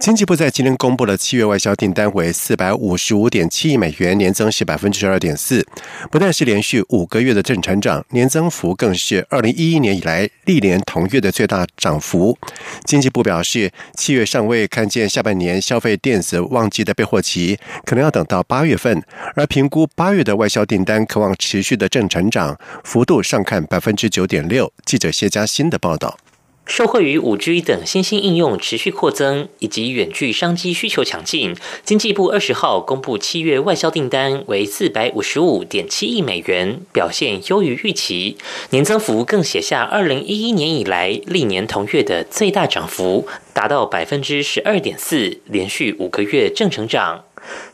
经济部在今天公布了七月外销订单为四百五十五点七亿美元，年增是百分之十二点四，不但是连续五个月的正成长，年增幅更是二零一一年以来历年同月的最大涨幅。经济部表示，七月尚未看见下半年消费电子旺季的备货期，可能要等到八月份，而评估八月的外销订单渴望持续的正成长，幅度上看百分之九点六。记者谢佳欣的报道。受惠于五 G 等新兴应用持续扩增，以及远距商机需求强劲，经济部二十号公布七月外销订单为四百五十五点七亿美元，表现优于预期，年增幅更写下二零一一年以来历年同月的最大涨幅，达到百分之十二点四，连续五个月正成长。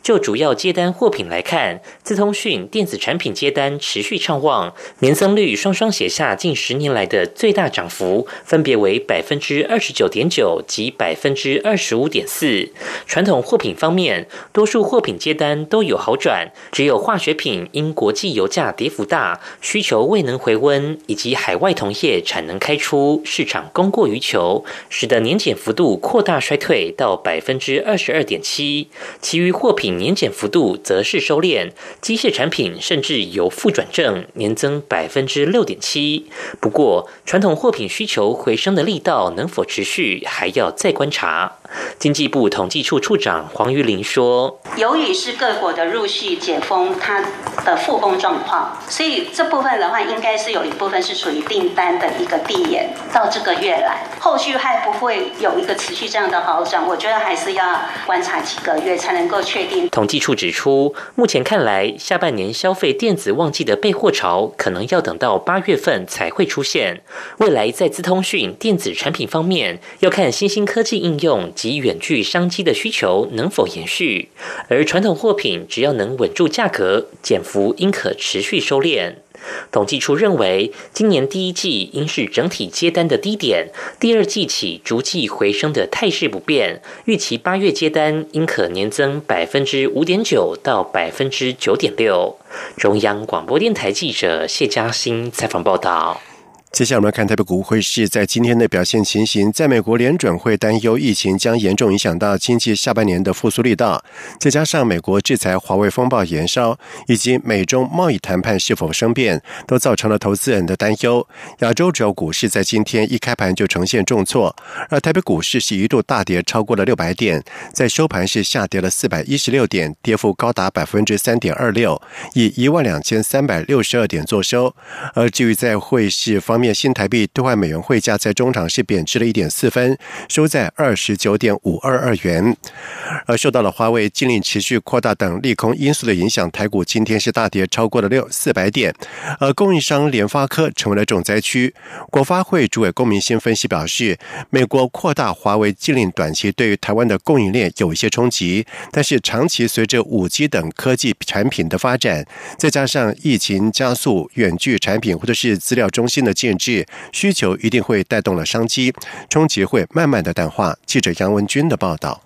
就主要接单货品来看，自通讯电子产品接单持续畅旺，年增率双双写下近十年来的最大涨幅，分别为百分之二十九点九及百分之二十五点四。传统货品方面，多数货品接单都有好转，只有化学品因国际油价跌幅大，需求未能回温，以及海外同业产能开出，市场供过于求，使得年减幅度扩大衰退到百分之二十二点七。其余货品年减幅度则是收敛，机械产品甚至由负转正，年增百分之六点七。不过，传统货品需求回升的力道能否持续，还要再观察。经济部统计处处长黄玉玲说：“由于是各国的陆续解封，它的复工状况，所以这部分的话，应该是有一部分是属于订单的一个递延到这个月来，后续还不会有一个持续这样的好转。我觉得还是要观察几个月才能够确定。”统计处指出，目前看来，下半年消费电子旺季的备货潮，可能要等到八月份才会出现。未来在资通讯电子产品方面，要看新兴科技应用。及远距商机的需求能否延续？而传统货品只要能稳住价格，减幅应可持续收敛。统计处认为，今年第一季应是整体接单的低点，第二季起逐季回升的态势不变。预期八月接单应可年增百分之五点九到百分之九点六。中央广播电台记者谢嘉欣采访报道。接下来我们来看台北股汇市在今天的表现情形。在美国联准会担忧疫情将严重影响到经济下半年的复苏力道，再加上美国制裁华为风暴延烧，以及美中贸易谈判是否生变，都造成了投资人的担忧。亚洲主要股市在今天一开盘就呈现重挫，而台北股市是一度大跌超过了六百点，在收盘是下跌了四百一十六点，跌幅高达百分之三点二六，以一万两千三百六十二点作收。而至于在汇市方面，新台币兑换美元汇价在中场是贬值了一点四分，收在二十九点五二二元。而受到了华为禁令持续扩大等利空因素的影响，台股今天是大跌超过了六四百点。而供应商联发科成为了重灾区。国发会主委龚明鑫分析表示，美国扩大华为禁令，短期对于台湾的供应链有一些冲击，但是长期随着五 G 等科技产品的发展，再加上疫情加速远距产品或者是资料中心的建需求一定会带动了商机，冲击会慢慢的淡化。记者杨文军的报道。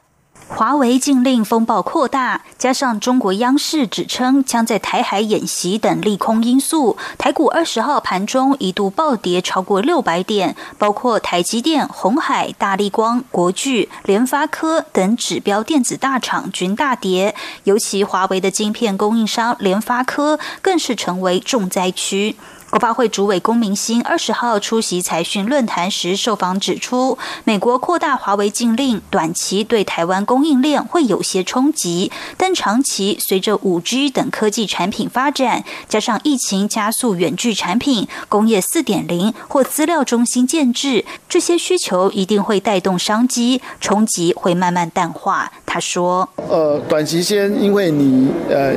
华为禁令风暴扩大，加上中国央视指称将在台海演习等利空因素，台股二十号盘中一度暴跌超过六百点，包括台积电、红海、大力光、国巨、联发科等指标电子大厂均大跌，尤其华为的晶片供应商联发科更是成为重灾区。国发会主委龚明鑫二十号出席财讯论坛时受访指出，美国扩大华为禁令，短期对台湾供应链会有些冲击，但长期随着五 G 等科技产品发展，加上疫情加速远距产品、工业四点零或资料中心建制，这些需求一定会带动商机，冲击会慢慢淡化。他说：“呃，短期间，因为你呃，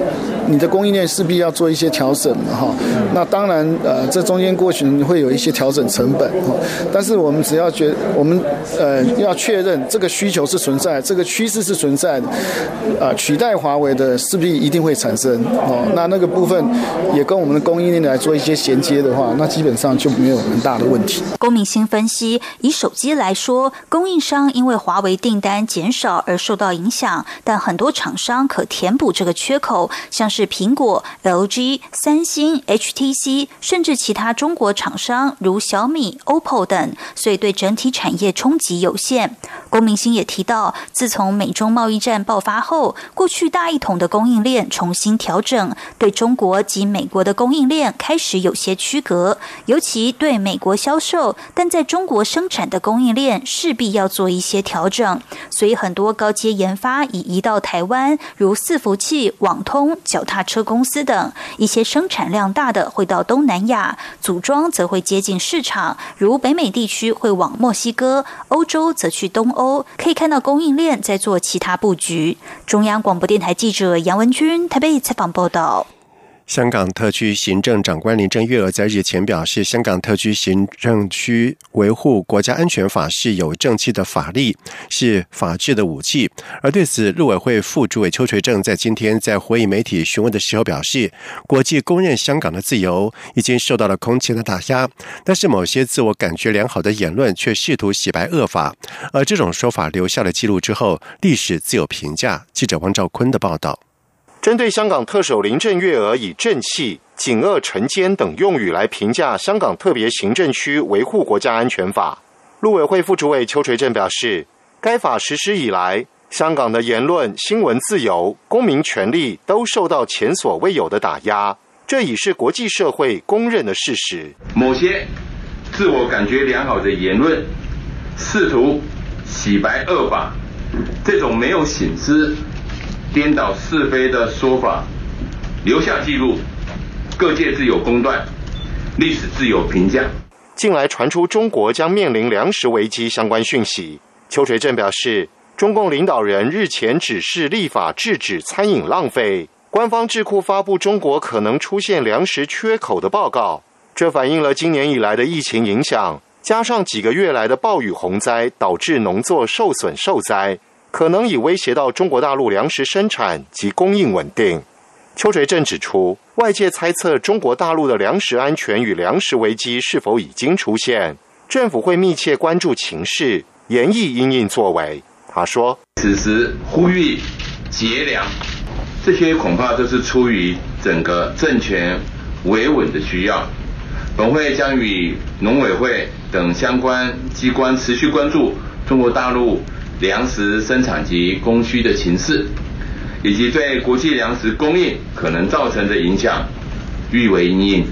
你的供应链势必要做一些调整，哈。那当然，呃，这中间过程会有一些调整成本，哈。但是我们只要觉，我们呃要确认这个需求是存在，这个趋势是存在的，啊，取代华为的势必一定会产生，哦。那那个部分也跟我们的供应链来做一些衔接的话，那基本上就没有很大的问题。”龚明鑫分析，以手机来说，供应商因为华为订单减少而受到影响，但很多厂商可填补这个缺口，像是苹果、LG、三星、HTC，甚至其他中国厂商如小米、OPPO 等，所以对整体产业冲击有限。郭明鑫也提到，自从美中贸易战爆发后，过去大一统的供应链重新调整，对中国及美国的供应链开始有些区隔，尤其对美国销售。但在中国生产的供应链势必要做一些调整，所以很多高阶研发已移到台湾，如伺服器、网通、脚踏车公司等；一些生产量大的会到东南亚，组装则会接近市场，如北美地区会往墨西哥，欧洲则去东欧。可以看到供应链在做其他布局。中央广播电台记者杨文军台北采访报道。香港特区行政长官林郑月娥在日前表示，香港特区行政区维护国家安全法是有正气的法律，是法治的武器。而对此，陆委会副主委邱垂正在今天在回应媒体询问的时候表示，国际公认香港的自由已经受到了空前的打压，但是某些自我感觉良好的言论却试图洗白恶法，而这种说法留下了记录之后，历史自有评价。记者汪兆坤的报道。针对香港特首林郑月娥以正气、警恶惩奸等用语来评价香港特别行政区维护国家安全法，陆委会副主委邱垂正表示，该法实施以来，香港的言论、新闻自由、公民权利都受到前所未有的打压，这已是国际社会公认的事实。某些自我感觉良好的言论，试图洗白恶法，这种没有醒思。颠倒是非的说法，留下记录，各界自有公断，历史自有评价。近来传出中国将面临粮食危机相关讯息，邱垂正表示，中共领导人日前指示立法制止餐饮浪费，官方智库发布中国可能出现粮食缺口的报告，这反映了今年以来的疫情影响，加上几个月来的暴雨洪灾，导致农作受损受灾。可能已威胁到中国大陆粮食生产及供应稳定。邱垂正指出，外界猜测中国大陆的粮食安全与粮食危机是否已经出现，政府会密切关注情势，严厉因应作为。他说：“此时呼吁节粮，这些恐怕都是出于整个政权维稳的需要。本会将与农委会等相关机关持续关注中国大陆。”粮食生产及供需的情势，以及对国际粮食供应可能造成的影响，预为阴影。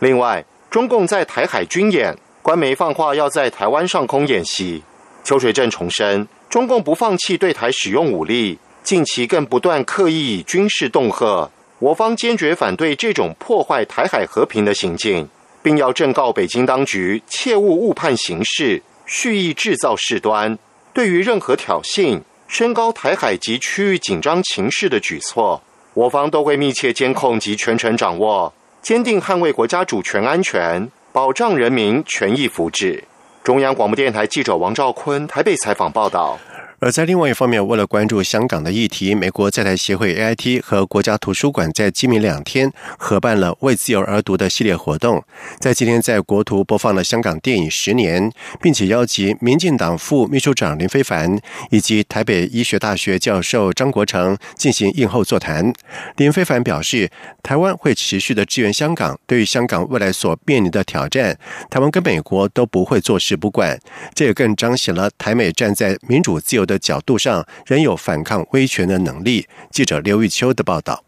另外，中共在台海军演，官媒放话要在台湾上空演习。邱水镇重申，中共不放弃对台使用武力，近期更不断刻意以军事恫吓，我方坚决反对这种破坏台海和平的行径，并要正告北京当局切勿误判形势，蓄意制造事端。对于任何挑衅、升高台海及区域紧张情势的举措，我方都会密切监控及全程掌握，坚定捍卫国家主权安全，保障人民权益福祉。中央广播电台记者王兆坤台北采访报道。而在另外一方面，为了关注香港的议题，美国在台协会 AIT 和国家图书馆在今明两天合办了“为自由而读”的系列活动。在今天，在国图播放了香港电影《十年》，并且邀集民进党副秘书长林非凡以及台北医学大学教授张国成进行映后座谈。林非凡表示，台湾会持续的支援香港，对于香港未来所面临的挑战，台湾跟美国都不会坐视不管。这也更彰显了台美站在民主自由的。角度上仍有反抗威权的能力。记者刘玉秋的报道。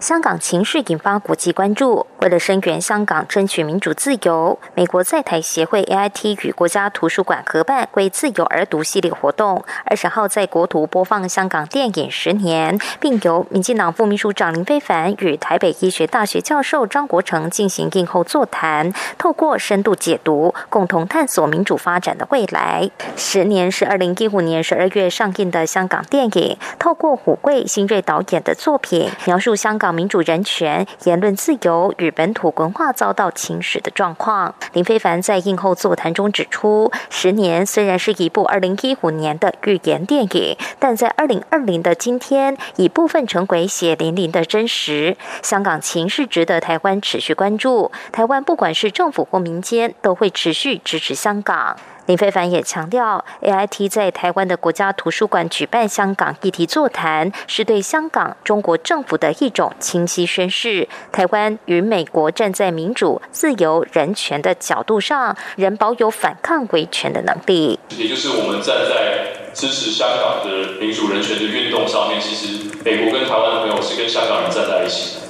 香港情势引发国际关注。为了声援香港争取民主自由，美国在台协会 AIT 与国家图书馆合办“为自由而读”系列活动，二十号在国图播放香港电影《十年》，并由民进党副秘书长林非凡与台北医学大学教授张国成进行映后座谈，透过深度解读，共同探索民主发展的未来。《十年》是二零一五年十二月上映的香港电影，透过虎贵新锐导演的作品，描述香香港民主人权、言论自由与本土文化遭到侵蚀的状况。林非凡在映后座谈中指出，《十年》虽然是一部二零一五年的预言电影，但在二零二零的今天，已部分成为血淋淋的真实。香港情势值得台湾持续关注，台湾不管是政府或民间，都会持续支持香港。林非凡也强调，AIT 在台湾的国家图书馆举办香港议题座谈，是对香港中国政府的一种清晰宣示：台湾与美国站在民主、自由、人权的角度上，仍保有反抗维权的能力。也就是我们站在支持香港的民主人权的运动上面，其实美国跟台湾的朋友是跟香港人站在一起的。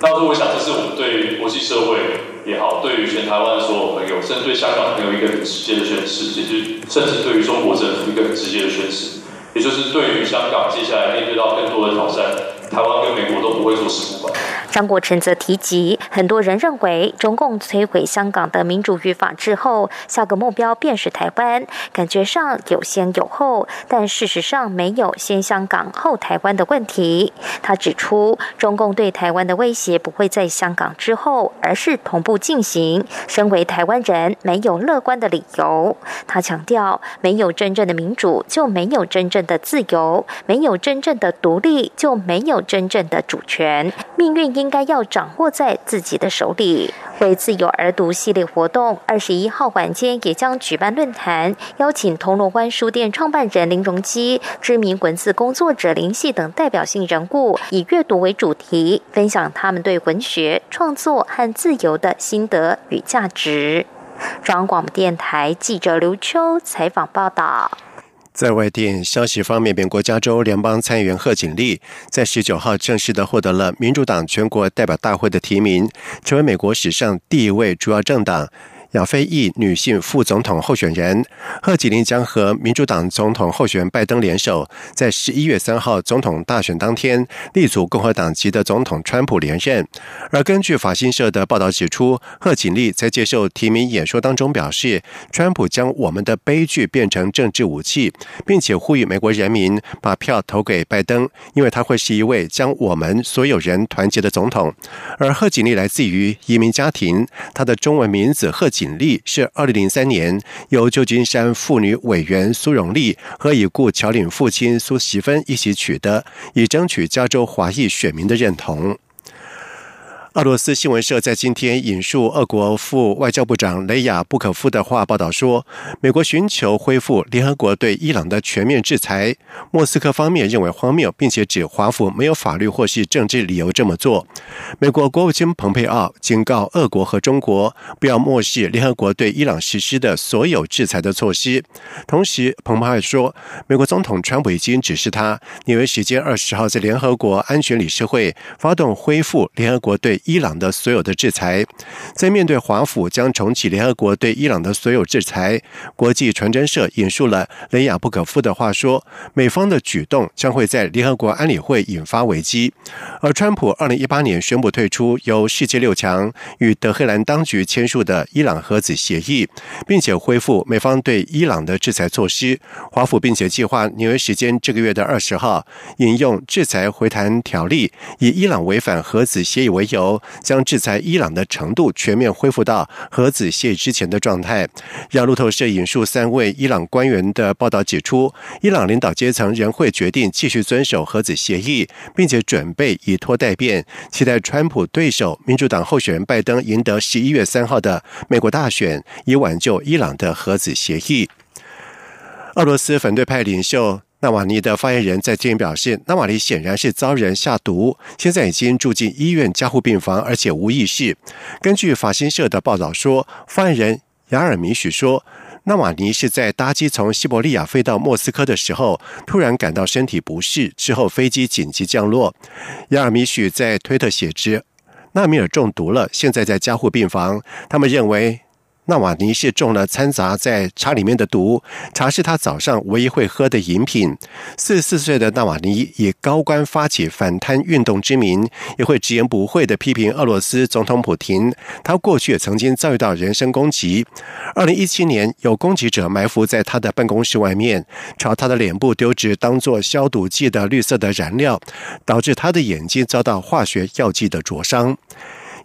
那我想，这是我们对国际社会。也好，对于全台湾所有朋友，甚至对香港朋友一个很直接的宣示，其实甚至对于中国政府一个很直接的宣示，也就是对于香港接下来面对到更多的挑战，台湾跟美国都不会坐视不管。张国成则提及，很多人认为中共摧毁香港的民主与法治后，下个目标便是台湾，感觉上有先有后，但事实上没有先香港后台湾的问题。他指出，中共对台湾的威胁不会在香港之后，而是同步进行。身为台湾人，没有乐观的理由。他强调，没有真正的民主，就没有真正的自由；没有真正的独立，就没有真正的主权。命运应。该要掌握在自己的手里。为自由而读系列活动，二十一号晚间也将举办论坛，邀请铜锣湾书店创办人林荣基、知名文字工作者林系等代表性人物，以阅读为主题，分享他们对文学创作和自由的心得与价值。中央广播电台记者刘秋采访报道。在外电消息方面，美国加州联邦参议员贺锦丽在十九号正式的获得了民主党全国代表大会的提名，成为美国史上第一位主要政党。亚非裔女性副总统候选人贺锦丽将和民主党总统候选人拜登联手，在十一月三号总统大选当天力阻共和党籍的总统川普连任。而根据法新社的报道指出，贺锦丽在接受提名演说当中表示，川普将我们的悲剧变成政治武器，并且呼吁美国人民把票投给拜登，因为他会是一位将我们所有人团结的总统。而贺锦丽来自于移民家庭，他的中文名字贺锦。丽是二零零三年由旧金山妇女委员苏荣丽和已故乔领父亲苏锡芬一起取得，以争取加州华裔选民的认同。俄罗斯新闻社在今天引述俄国副外交部长雷亚布可夫的话报道说，美国寻求恢复联合国对伊朗的全面制裁。莫斯科方面认为荒谬，并且指华府没有法律或是政治理由这么做。美国国务卿蓬佩奥警告俄国和中国不要漠视联合国对伊朗实施的所有制裁的措施。同时，蓬佩奥说，美国总统川普已经指示他，纽约时间二十号在联合国安全理事会发动恢复联合国对。伊朗的所有的制裁，在面对华府将重启联合国对伊朗的所有制裁，国际传真社引述了雷亚布可夫的话说，美方的举动将会在联合国安理会引发危机。而川普二零一八年宣布退出由世界六强与德黑兰当局签署的伊朗核子协议，并且恢复美方对伊朗的制裁措施。华府并且计划纽约时间这个月的二十号引用制裁回谈条例，以伊朗违反核子协议为由。将制裁伊朗的程度全面恢复到核子协议之前的状态。让路透社引述三位伊朗官员的报道指出，伊朗领导阶层仍会决定继续遵守核子协议，并且准备以拖代变，期待川普对手民主党候选人拜登赢得十一月三号的美国大选，以挽救伊朗的核子协议。俄罗斯反对派领袖。纳瓦尼的发言人在今天表示，纳瓦尼显然是遭人下毒，现在已经住进医院加护病房，而且无意识。根据法新社的报道说，发言人雅尔米许说，纳瓦尼是在搭机从西伯利亚飞到莫斯科的时候，突然感到身体不适，之后飞机紧急降落。亚尔米许在推特写之：纳米尔中毒了，现在在加护病房。他们认为。纳瓦尼是中了掺杂在茶里面的毒，茶是他早上唯一会喝的饮品。四十四岁的纳瓦尼以高官发起反贪运动之名，也会直言不讳地批评俄罗斯总统普京。他过去也曾经遭遇到人身攻击。二零一七年，有攻击者埋伏在他的办公室外面，朝他的脸部丢掷当做消毒剂的绿色的燃料，导致他的眼睛遭到化学药剂的灼伤。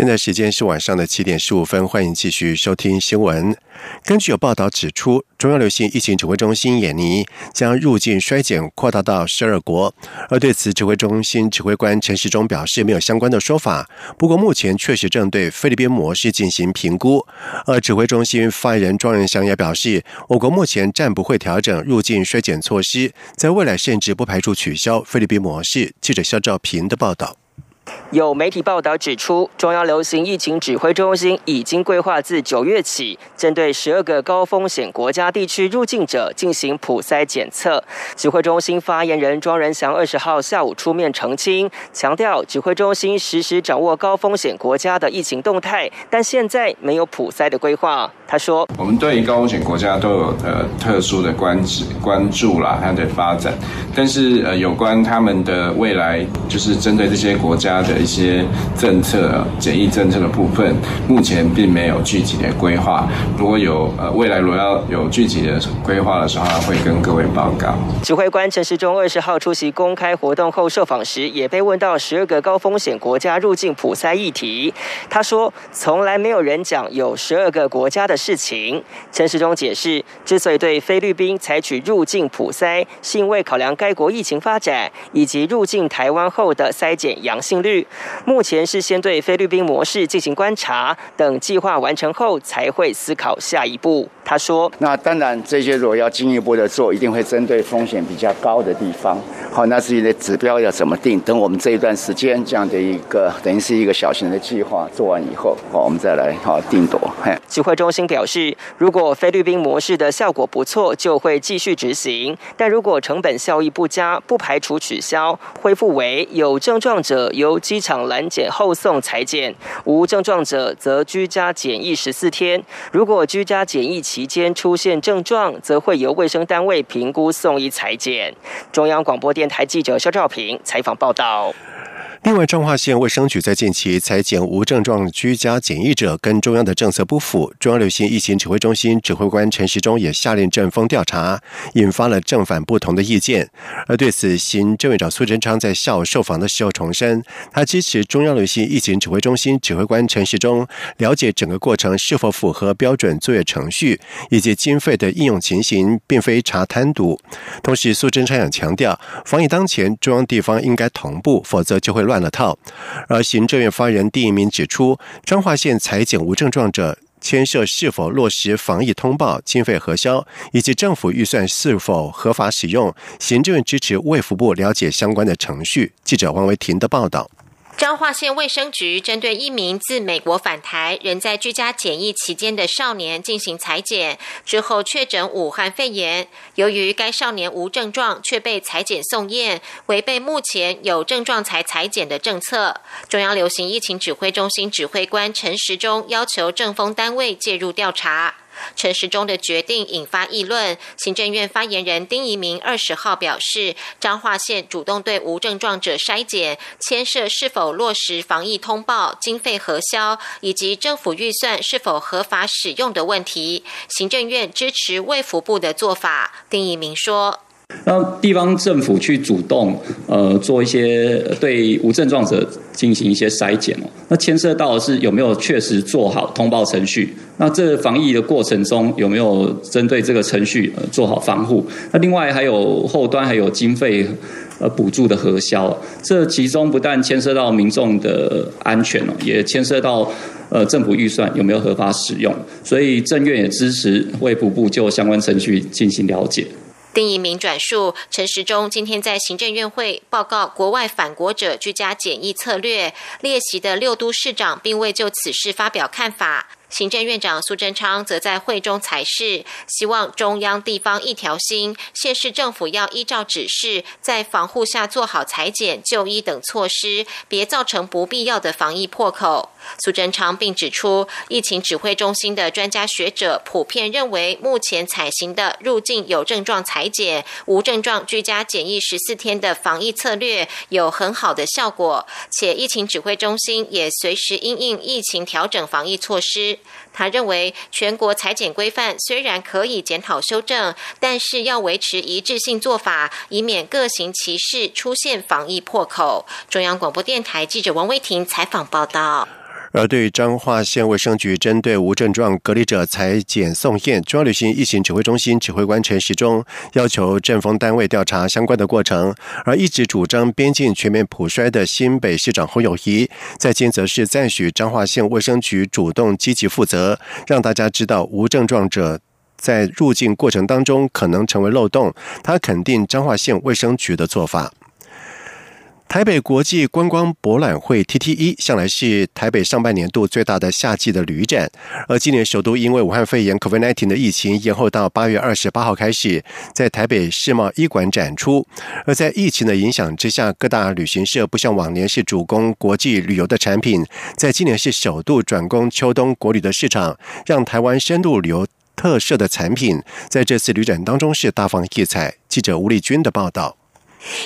现在时间是晚上的七点十五分，欢迎继续收听新闻。根据有报道指出，中央流行疫情指挥中心演尼将入境衰减扩大到十二国，而对此，指挥中心指挥官陈时中表示没有相关的说法。不过，目前确实正对菲律宾模式进行评估。而指挥中心发言人庄仁祥也表示，我国目前暂不会调整入境衰减措施，在未来甚至不排除取消菲律宾模式。记者肖兆平的报道。有媒体报道指出，中央流行疫情指挥中心已经规划自九月起，针对十二个高风险国家地区入境者进行普筛检测。指挥中心发言人庄仁祥二十号下午出面澄清，强调指挥中心实时掌握高风险国家的疫情动态，但现在没有普筛的规划。他说：“我们对于高风险国家都有呃特殊的关关注啦，它的发展，但是呃有关他们的未来，就是针对这些国家的。”一些政策、检疫政策的部分，目前并没有具体的规划。如果有呃未来如果要有具体的规划的时候，会跟各位报告。指挥官陈时中二十号出席公开活动后受访时，也被问到十二个高风险国家入境普筛议题。他说：“从来没有人讲有十二个国家的事情。”陈时中解释，之所以对菲律宾采取入境普筛，是因为考量该国疫情发展以及入境台湾后的筛检阳性率。目前是先对菲律宾模式进行观察，等计划完成后才会思考下一步。他说：“那当然，这些如果要进一步的做，一定会针对风险比较高的地方。好，那自己的指标要怎么定，等我们这一段时间这样的一个等于是一个小型的计划做完以后，好，我们再来好定夺。”指挥中心表示，如果菲律宾模式的效果不错，就会继续执行；但如果成本效益不佳，不排除取消，恢复为有症状者由机场拦检后送裁检，无症状者则居家检疫十四天。如果居家检疫期间出现症状，则会由卫生单位评估送医裁检。中央广播电台记者肖兆平采访报道。另外，彰化县卫生局在近期裁减无症状居家检疫者，跟中央的政策不符。中央流行疫情指挥中心指挥官陈时中也下令正风调查，引发了正反不同的意见。而对此，行政院长苏贞昌在下午受访的时候重申，他支持中央流行疫情指挥中心指挥官陈时中了解整个过程是否符合标准作业程序以及经费的应用情形，并非查贪渎。同时，苏贞昌也强调，防疫当前，中央地方应该同步，否则就会。乱了套，而行政院发言人第一名指出，彰化县裁减无症状者，牵涉是否落实防疫通报、经费核销，以及政府预算是否合法使用。行政支持卫福部了解相关的程序。记者王维婷的报道。彰化县卫生局针对一名自美国返台、仍在居家检疫期间的少年进行裁剪，之后确诊武汉肺炎。由于该少年无症状，却被裁剪送验，违背目前有症状才裁剪的政策。中央流行疫情指挥中心指挥官陈时中要求政风单位介入调查。陈时中的决定引发议论。行政院发言人丁仪明二十号表示，彰化县主动对无症状者筛检，牵涉是否落实防疫通报、经费核销以及政府预算是否合法使用的问题。行政院支持卫福部的做法。丁仪明说。让地方政府去主动呃做一些对无症状者进行一些筛检哦，那牵涉到的是有没有确实做好通报程序？那这防疫的过程中有没有针对这个程序做好防护？那另外还有后端还有经费呃补助的核销，这其中不但牵涉到民众的安全哦，也牵涉到呃政府预算有没有合法使用，所以政院也支持卫福部就相关程序进行了解。丁一鸣转述，陈时中今天在行政院会报告国外返国者居家检疫策略，列席的六都市长并未就此事发表看法。行政院长苏贞昌则在会中裁示，希望中央地方一条心，县市政府要依照指示，在防护下做好裁剪、就医等措施，别造成不必要的防疫破口。苏贞昌并指出，疫情指挥中心的专家学者普遍认为，目前采行的入境有症状裁剪、无症状居家检疫十四天的防疫策略有很好的效果，且疫情指挥中心也随时因应疫情调整防疫措施。他认为，全国裁剪规范虽然可以检讨修正，但是要维持一致性做法，以免各行其事出现防疫破口。中央广播电台记者王威婷采访报道。而对于彰化县卫生局针对无症状隔离者裁减送验，中央旅行疫情指挥中心指挥官陈时中要求政风单位调查相关的过程。而一直主张边境全面普筛的新北市长侯友谊，在今则是赞许彰化县卫生局主动积极负责，让大家知道无症状者在入境过程当中可能成为漏洞。他肯定彰化县卫生局的做法。台北国际观光博览会 （TTE） 向来是台北上半年度最大的夏季的旅展，而今年首都因为武汉肺炎 （COVID-19） 的疫情延后到八月二十八号开始在台北世贸医馆展出。而在疫情的影响之下，各大旅行社不像往年是主攻国际旅游的产品，在今年是首度转攻秋冬国旅的市场，让台湾深度旅游特色的产品在这次旅展当中是大放异彩。记者吴丽君的报道。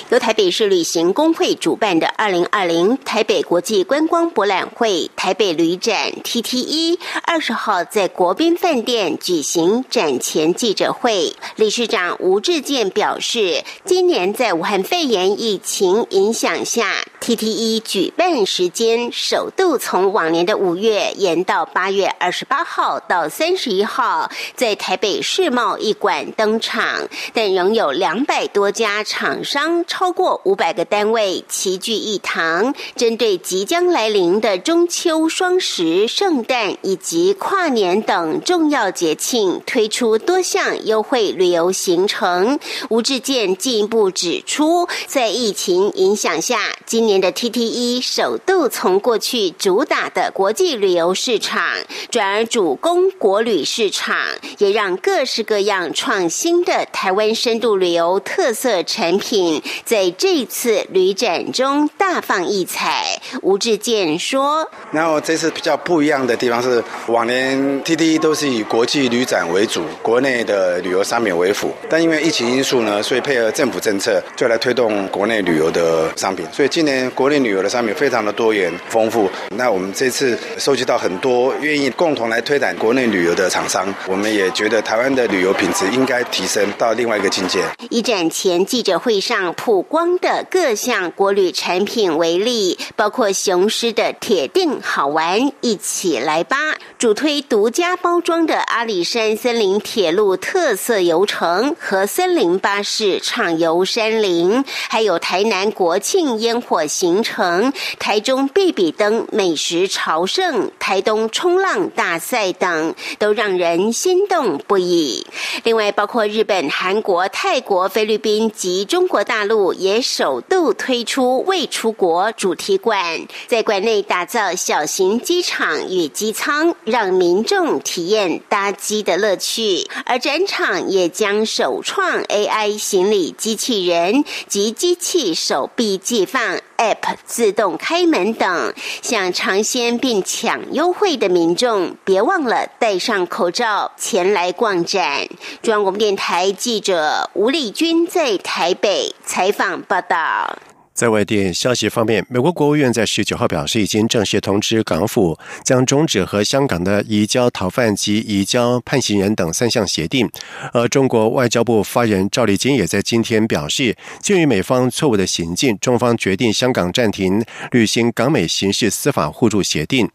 由台北市旅行工会主办的二零二零台北国际观光博览会台北旅展 （TTE） 二十号在国宾饭店举行展前记者会，理事长吴志健表示，今年在武汉肺炎疫情影响下，TTE 举办时间首度从往年的五月延到八月二十八号到三十一号，在台北世贸一馆登场，但仍有两百多家厂商。超过五百个单位齐聚一堂，针对即将来临的中秋、双十、圣诞以及跨年等重要节庆，推出多项优惠旅游行程。吴志健进一步指出，在疫情影响下，今年的 TTE 首度从过去主打的国际旅游市场，转而主攻国旅市场，也让各式各样创新的台湾深度旅游特色产品。在这次旅展中大放异彩，吴志健说：“然后这次比较不一样的地方是，往年 T T 都是以国际旅展为主，国内的旅游商品为辅。但因为疫情因素呢，所以配合政府政策，就来推动国内旅游的商品。所以今年国内旅游的商品非常的多元丰富。那我们这次收集到很多愿意共同来推展国内旅游的厂商，我们也觉得台湾的旅游品质应该提升到另外一个境界。”一展前记者会上。普光的各项国旅产品为例，包括雄狮的铁定好玩，一起来吧！主推独家包装的阿里山森林铁路特色游程和森林巴士畅游山林，还有台南国庆烟火行程、台中比比登美食朝圣、台东冲浪大赛等，都让人心动不已。另外，包括日本、韩国、泰国、菲律宾及中国大陆。也首度推出未出国主题馆，在馆内打造小型机场与机舱，让民众体验搭机的乐趣。而展场也将首创 AI 行李机器人及机器手臂寄放 App 自动开门等，想尝鲜并抢优惠的民众，别忘了戴上口罩前来逛展。中央广播电台记者吴丽君在台北采。访报道。在外电消息方面，美国国务院在十九号表示，已经正式通知港府将终止和香港的移交逃犯及移交判刑人等三项协定。而中国外交部发言人赵立坚也在今天表示，鉴于美方错误的行径，中方决定香港暂停履行港美刑事司法互助协定。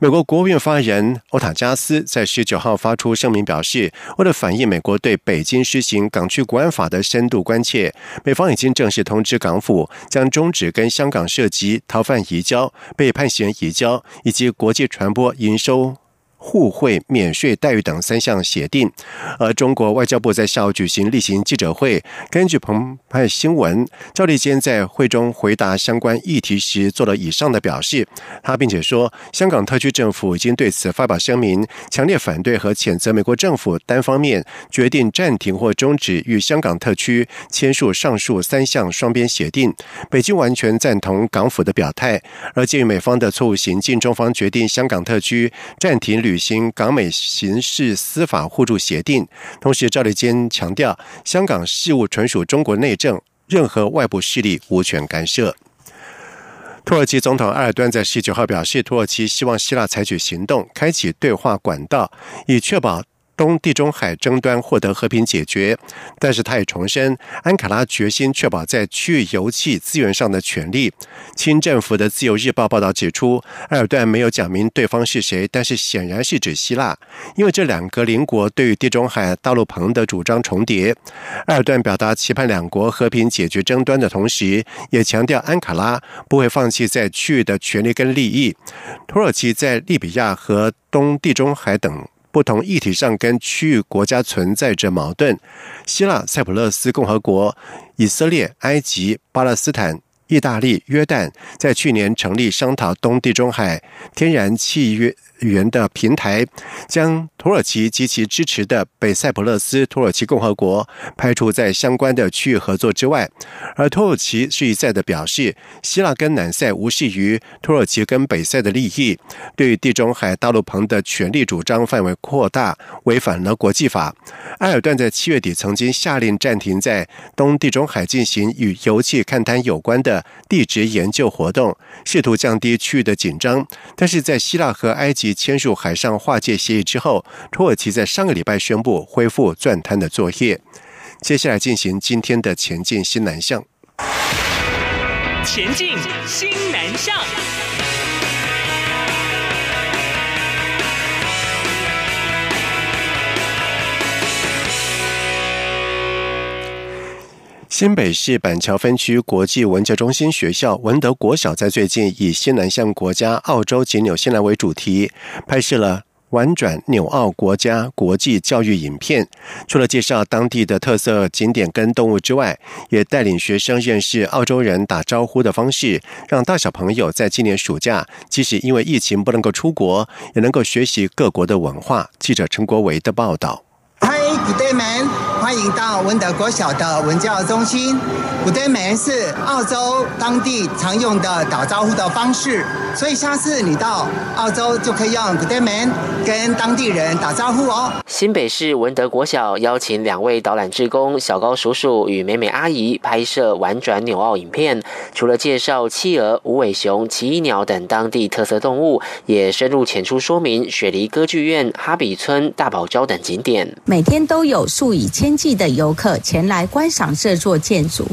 美国国务院发言人欧塔加斯在十九号发出声明表示，为了反映美国对北京施行港区国安法的深度关切，美方已经正式通知港府将。终止跟香港涉及逃犯移交、被判刑移交以及国际传播营收。互惠免税待遇等三项协定，而中国外交部在下午举行例行记者会。根据澎湃新闻，赵立坚在会中回答相关议题时做了以上的表示。他并且说，香港特区政府已经对此发表声明，强烈反对和谴责美国政府单方面决定暂停或终止与香港特区签署上述三项双边协定。北京完全赞同港府的表态，而鉴于美方的错误行径，中方决定香港特区暂停履。履行港美刑事司法互助协定，同时赵立坚强调，香港事务纯属中国内政，任何外部势力无权干涉。土耳其总统埃尔段在十九号表示，土耳其希望希腊采取行动，开启对话管道，以确保。东地中海争端获得和平解决，但是他也重申，安卡拉决心确保在区域油气资源上的权利。清政府的自由日报报道指出，埃尔段没有讲明对方是谁，但是显然是指希腊，因为这两个邻国对于地中海大陆棚的主张重叠。埃尔段表达期盼两国和平解决争端的同时，也强调安卡拉不会放弃在区域的权利跟利益。土耳其在利比亚和东地中海等。不同议题上跟区域国家存在着矛盾。希腊、塞浦路斯共和国、以色列、埃及、巴勒斯坦、意大利、约旦在去年成立商讨东地中海天然气约。源的平台将土耳其及其支持的北塞浦路斯土耳其共和国排除在相关的区域合作之外，而土耳其是一再的表示，希腊跟南塞无视于土耳其跟北塞的利益，对地中海大陆棚的权利主张范围扩大，违反了国际法。埃尔段在七月底曾经下令暂停在东地中海进行与油气勘探有关的地质研究活动，试图降低区域的紧张，但是在希腊和埃及。签署海上划界协议之后，土耳其在上个礼拜宣布恢复钻滩的作业。接下来进行今天的前进新南向。前进新南向。新北市板桥分区国际文教中心学校文德国小在最近以新南向国家澳洲及纽西兰为主题，拍摄了玩转纽澳国家国际教育影片。除了介绍当地的特色景点跟动物之外，也带领学生认识澳洲人打招呼的方式，让大小朋友在今年暑假，即使因为疫情不能够出国，也能够学习各国的文化。记者陈国维的报道。嗨，Good day, man！欢迎到文德国小的文教中心。Good day, man 是澳洲当地常用的打招呼的方式，所以下次你到澳洲就可以用 Good day, man 跟当地人打招呼哦。新北市文德国小邀请两位导览志工小高叔叔与美美阿姨拍摄玩转纽澳影片，除了介绍企鹅、无尾熊、奇异鸟等当地特色动物，也深入浅出说明雪梨歌剧院、哈比村、大堡礁等景点。每天都有数以千计的游客前来观赏这座建筑，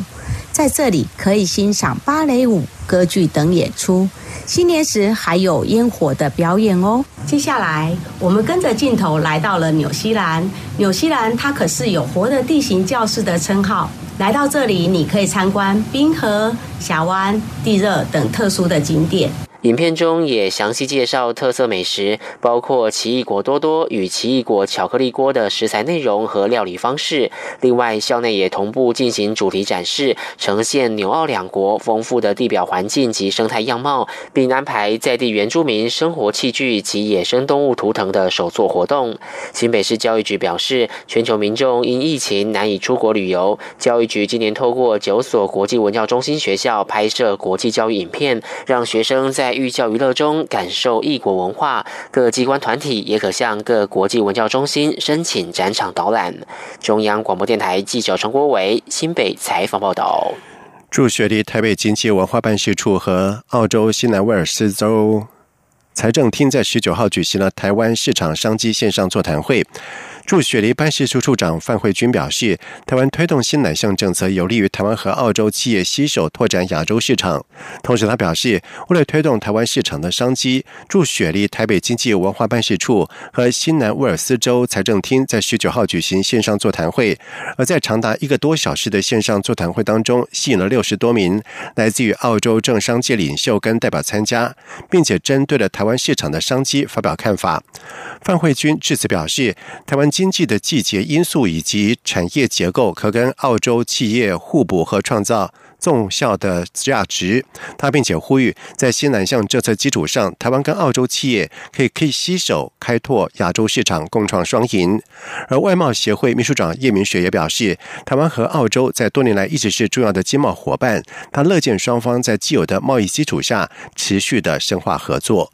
在这里可以欣赏芭蕾舞、歌剧等演出。新年时还有烟火的表演哦。接下来，我们跟着镜头来到了纽西兰。纽西兰它可是有“活的地形教室”的称号。来到这里，你可以参观冰河、峡湾、地热等特殊的景点。影片中也详细介绍特色美食，包括奇异果多多与奇异果巧克力锅的食材内容和料理方式。另外，校内也同步进行主题展示，呈现纽澳两国丰富的地表环境及生态样貌，并安排在地原住民生活器具及野生动物图腾的手作活动。新北市教育局表示，全球民众因疫情难以出国旅游，教育局今年透过九所国际文教中心学校拍摄国际教育影片，让学生在在寓教于乐中感受异国文化，各机关团体也可向各国际文教中心申请展场导览。中央广播电台记者陈国伟新北采访报道。驻雪梨台北经济文化办事处和澳洲西南威尔斯州财政厅在十九号举行了台湾市场商机线上座谈会。驻雪梨办事处处长范慧君表示，台湾推动新南向政策有利于台湾和澳洲企业携手拓展亚洲市场。同时，他表示，为了推动台湾市场的商机，驻雪梨台北经济文化办事处和新南威尔斯州财政厅在十九号举行线上座谈会。而在长达一个多小时的线上座谈会当中，吸引了六十多名来自于澳洲政商界领袖跟代表参加，并且针对了台湾市场的商机发表看法。范慧君致辞表示，台湾。经济的季节因素以及产业结构可跟澳洲企业互补和创造纵效的价值。他并且呼吁，在新南向政策基础上，台湾跟澳洲企业可以可以携手开拓亚洲市场，共创双赢。而外贸协会秘书长叶明雪也表示，台湾和澳洲在多年来一直是重要的经贸伙伴，他乐见双方在既有的贸易基础下持续的深化合作。